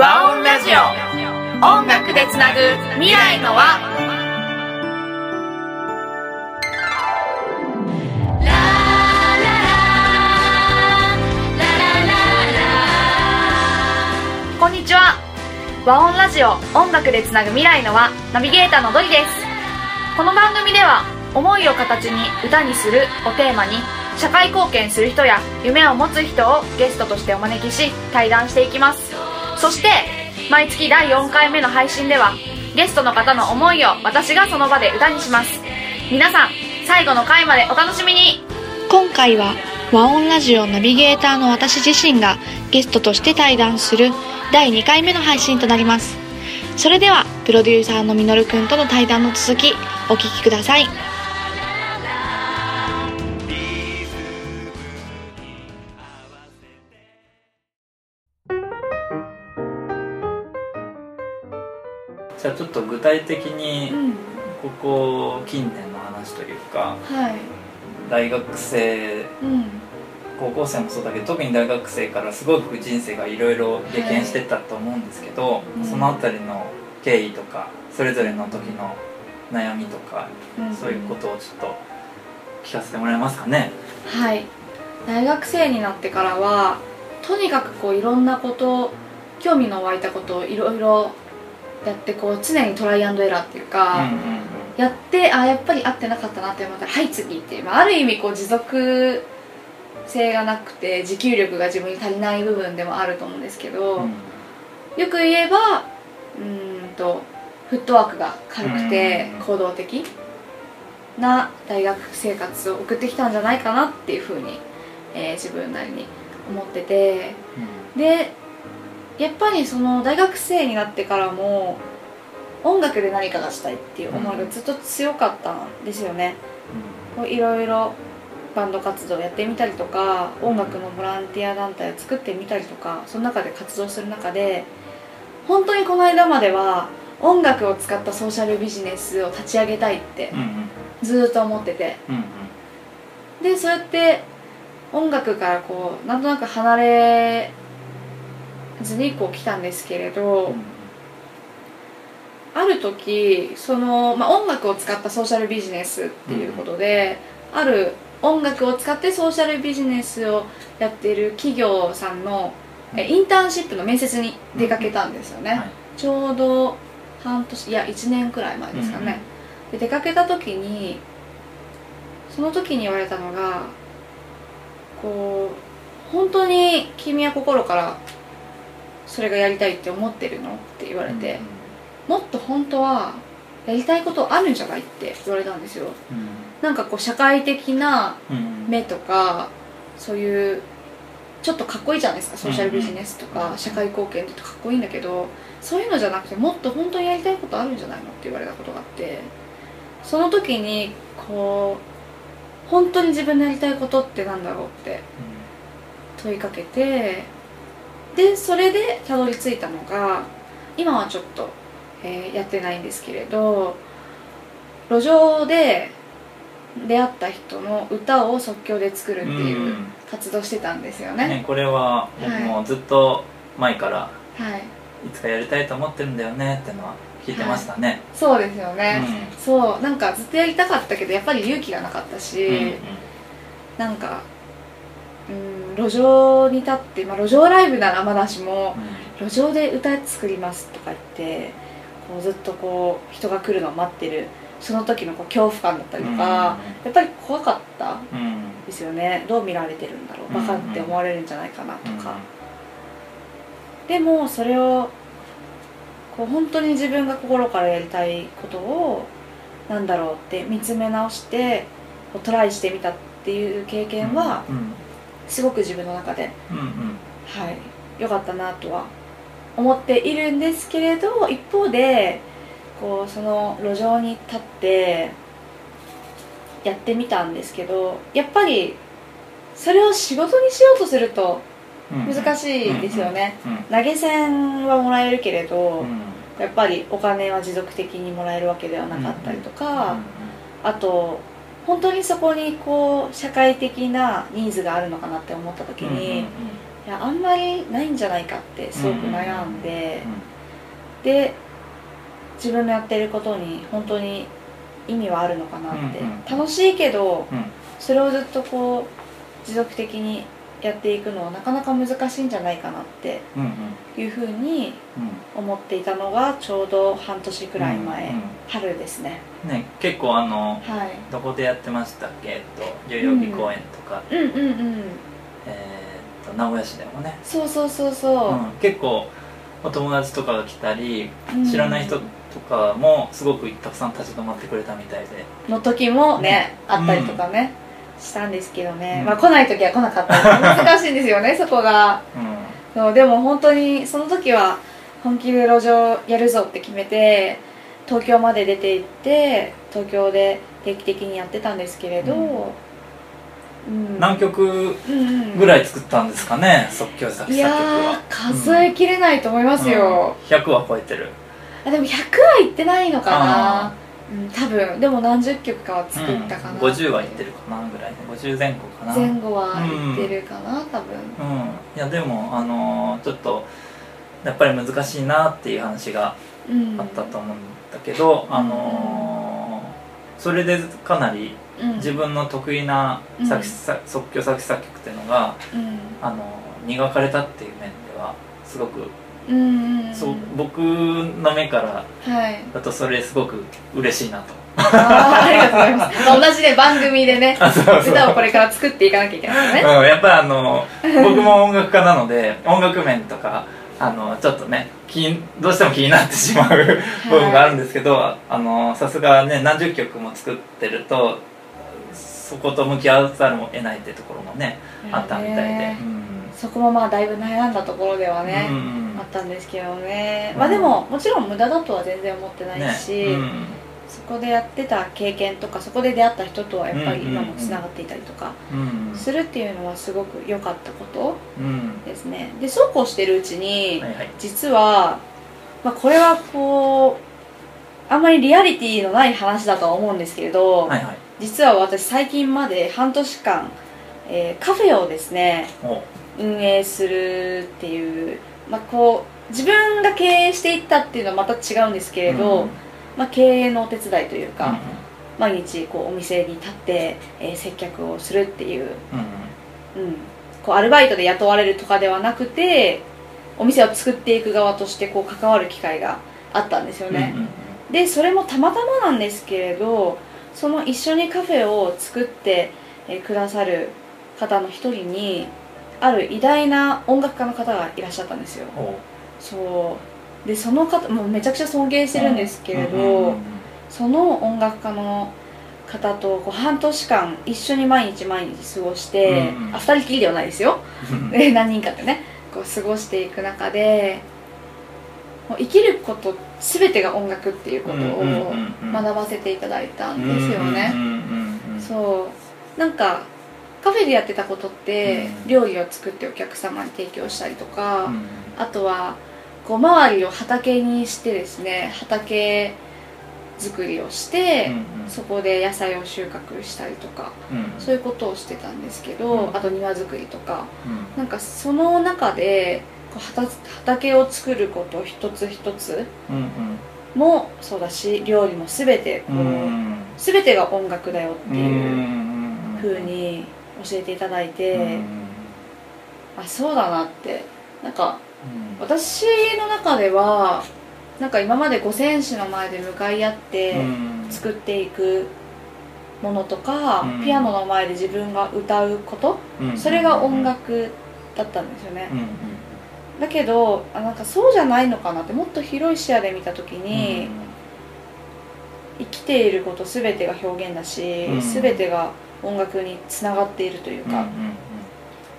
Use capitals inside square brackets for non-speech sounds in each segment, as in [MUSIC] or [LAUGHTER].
和音ラジオ。音楽でつなぐ未来の輪こんにちは。和音ラジオ。音楽でつなぐ未来の輪ナビゲーターのドリです。この番組では思いを形に歌にするをテーマに社会貢献する人や夢を持つ人をゲストとしてお招きし対談していきます。そして毎月第4回目の配信ではゲストの方の思いを私がその場で歌にします。皆さん最後の回までお楽しみに。今回は和音ラジオナビゲーターの私自身がゲストとして対談する第2回目の配信となります。それではプロデューサーのみのるくんとの対談の続きお聞きください。じゃあちょっと具体的にうん。ここ近年の話というかはい。大学生うん。高校生もそうだけど特に大学生からすごく人生がいろいろ経験してったと思うんですけど、うん。そのあたりの経緯とかそれぞれの時の悩みとか、うん。そういうことをちょっと聞かせてもらえますかね？はい。大学生になってからはとにかくこういろんなこと興味の湧いたことをいろいろやってこう常にトライアンドエラーっていうか、うんうんやってあやっぱり合ってなかったなって思ったらはい次っていう、まあ、ある意味こう持続性がなくて持久力が自分に足りない部分でもあると思うんですけど、うんよく言えばうーんとフットワークが軽くてうん行動的な大学生活を送ってきたんじゃないかなっていうふうに、えー自分なりに思っててでやっぱりその大学生になってからも音楽で何かがしたいっていう思いがずっと強かったんですよね。こういろいろバンド活動やってみたりとか音楽のボランティア団体を作ってみたりとかその中で活動する中で本当にこの間までは音楽を使ったソーシャルビジネスを立ち上げたいってずっと思ってて。うんうん。でそうやって音楽からこうなんとなく離れずにこう来たんですけれど、うん。ある時その、まあ、音楽を使ったソーシャルビジネスっていうことで、ある音楽を使ってソーシャルビジネスをやってる企業さんのえインターンシップの面接に出かけたんですよね、はい。ちょうど半年いや1年くらい前ですかね、で出かけた時にその時に言われたのがこう本当に君は心からそれがやりたいって思ってるのって言われて、もっと本当はやりたいことあるんじゃないって言われたんですよ。うん。なんかこう社会的な目とかそういうちょっとかっこいいじゃないですかソーシャルビジネスとか社会貢献ってかっこいいんだけどそういうのじゃなくてもっと本当にやりたいことあるんじゃないのって言われたことがあってその時にこう本当に自分のやりたいことってなんだろうって問いかけてでそれでたどり着いたのが今はちょっと、えーやってないんですけれど路上で出会った人の歌を即興で作るっていううん活動してたんですよね、ねこれは僕もずっと前からはい。いつかやりたいと思ってるんだよねってのは聞いてましたね、そうですよね、うそう。なんかずっとやりたかったけどやっぱり勇気がなかったし、んうん。なんかうん路上に立って、まあ、路上ライブならまだしも路上で歌作りますとか言ってこうずっとこう人が来るのを待ってるその時のこう恐怖感だったりとか、やっぱり怖かったうん。うんですよね。どう見られてるんだろう。バカって思われるんじゃないかなとか、でもそれをこう本当に自分が心からやりたいことをなんだろうって見つめ直してトライしてみたっていう経験はうんすごく自分の中でうんうん。はい良かったなとは思っているんですけれど一方でこうその路上に立ってやってみたんですけどやっぱりそれを仕事にしようとするとうん難しいですよね、うん投げ銭はもらえるけれど、うんやっぱりお金は持続的にもらえるわけではなかったりとか、あと本当にそこにこう社会的なニーズがあるのかなって思った時に、いやあんまりないんじゃないかってすごく悩んで、で自分のやってることに本当に意味はあるのかなって、楽しいけどうん。それをずっとこう持続的にやっていくのはなかなか難しいんじゃないかなっていうふうにうん。思っていたのがちょうど半年くらい前、うんうん春ですね。ね結構あのはい。どこでやってましたっけ？えっと代々木公園とか、うんうんうんえーっと名古屋市でもね、そうそうそうそう、うん。結構お友達とかが来たりうん。知らない人とかもすごくたくさん立ち止まってくれたみたいで。の時もね、うん。あったりとかね、したんですけどね、うん。まあ来ない時は来なかった。り難しいんですよね [LAUGHS] そこが。うそうでも本当にその時は本気で路上やるぞって決めて東京まで出て行って東京で定期的にやってたんですけれど、うん。ん。何曲うんうんぐらい作ったんですかね即興作いや数えきれないと思いますよ、うん。100は超えてる。あでも100はいってないのかなうん多分でも何十曲かは作ったかな、うん、50はいってるかなぐらい50前後かな。前後はいってるかな、多分。うん。いやでもあのーちょっとやっぱり難しいなっていう話がうん。あったと思うんだけど、あのーそれでかなりうん。自分の得意な作詞作即興作詞作曲っていうのが、うん。あの磨かれたっていう面ではすごく、うんそう僕の目からはい。だとそれすごく嬉しいなと。あーありがとうございます、まあ、同じね番組でねあそうそう。歌をこれから作っていかなきゃいけないねう。ん、やっぱあの僕も音楽家なので音楽面とかあのちょっとね気どうしても気になってしまう部分があるんですけど、あのさすがね何十曲も作ってるとそこと向き合わざるを得ないってところもねあったみたいで、ねうんそこもまあだいぶ悩んだところではね、うん。うんあったんですけどね。まあでももちろん無駄だとは全然思ってないし、ねうん。そこでやってた経験とかそこで出会った人とはやっぱり今もつながっていたりとかうんするっていうのはすごく良かったことうん。ですね。でそうこうしてるうちに、はいはい。実は、まあ、これはこうあんまりリアリティのない話だとは思うんですけれど、はいはい。実は私最近まで半年間、えーカフェをですねお運営するっていう、まあ、こう自分が経営していったっていうのはまた違うんですけれど、うん。まあ、経営のお手伝いといううん。か、毎日こうお店に立って、えー接客をするっていう,、うん。うん、こうアルバイトで雇われるとかではなくてお店を作っていく側としてこう関わる機会があったんですようんね、でそれもたまたまなんですけれどその一緒にカフェを作って、えーくださる方の一人にある偉大な音楽家の方がいらっしゃったんですよ。おそう。でその方もうめちゃくちゃ尊敬してるんですけれど、その音楽家の方とこう半年間一緒に毎日毎日過ごして、うんうん。あ二人きりではないですよ。何人かでねこう過ごしていく中でもう生きること全てが音楽っていうことを学ばせていただいたんですよね、そう。なんかカフェでやってたことって、うん。料理を作ってお客様に提供したりとか、うん。あとはこう周りを畑にしてですね畑作りをして、うんうん。そこで野菜を収穫したりとかうん。そういうことをしてたんですけど、うん。あと庭作りとか。うん。なんかその中でこう畑畑を作ること一つ一つうんもそうだし料理も全てこう、うん。うん全てが音楽だよっていううん。風に教えていただいて、うん。あそうだなってなんかうん。私の中ではなんか今まで五線紙の前で向かい合ってうん。作っていくものとか、うん。ピアノの前で自分が歌うこと、うん。それが音楽だったんですよね。だけどあなんかそうじゃないのかなってもっと広い視野で見た時に、生きていること全てが表現だし、うん。全てが音楽につながっているというか、うんうん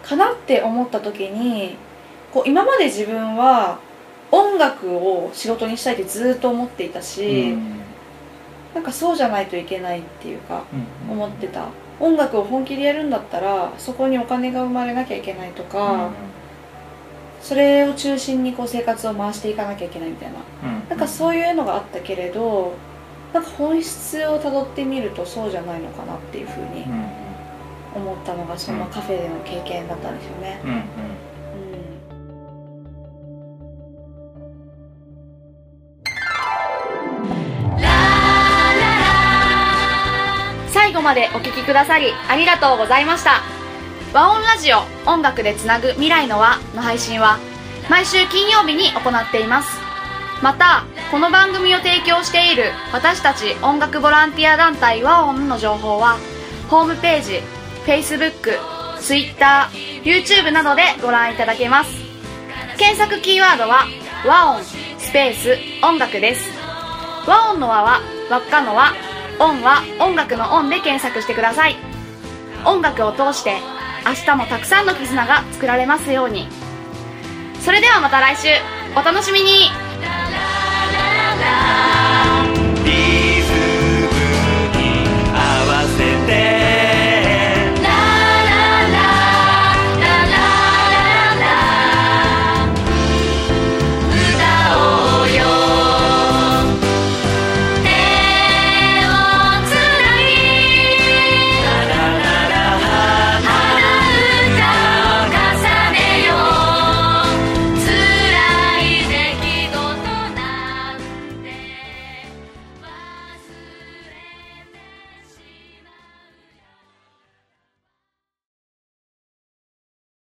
かなって思った時にこう今まで自分は音楽を仕事にしたいってずっと思っていたし、うんなんかそうじゃないといけないっていうかうん思ってた。音楽を本気でやるんだったらそこにお金が生まれなきゃいけないとか、それを中心にこう生活を回していかなきゃいけないみたいな。うん。なんかそういうのがあったけれどなんか本質をたどってみるとそうじゃないのかなっていうふうに思ったのがそのカフェでの経験だったんですよね。うんうん。最後までお聞きくださりありがとうございました。和音ラジオ音楽でつなぐ未来の輪の配信は毎週金曜日に行っています。またこの番組を提供している私たち音楽ボランティア団体和音の情報はホームページ Facebook、Twitter、YouTube などでご覧いただけます。検索キーワードは和音スペース音楽です。和音の和は輪っかの和。音は音楽の音で検索してください。音楽を通して明日もたくさんの絆が作られますように。それではまた来週。お楽しみに。love.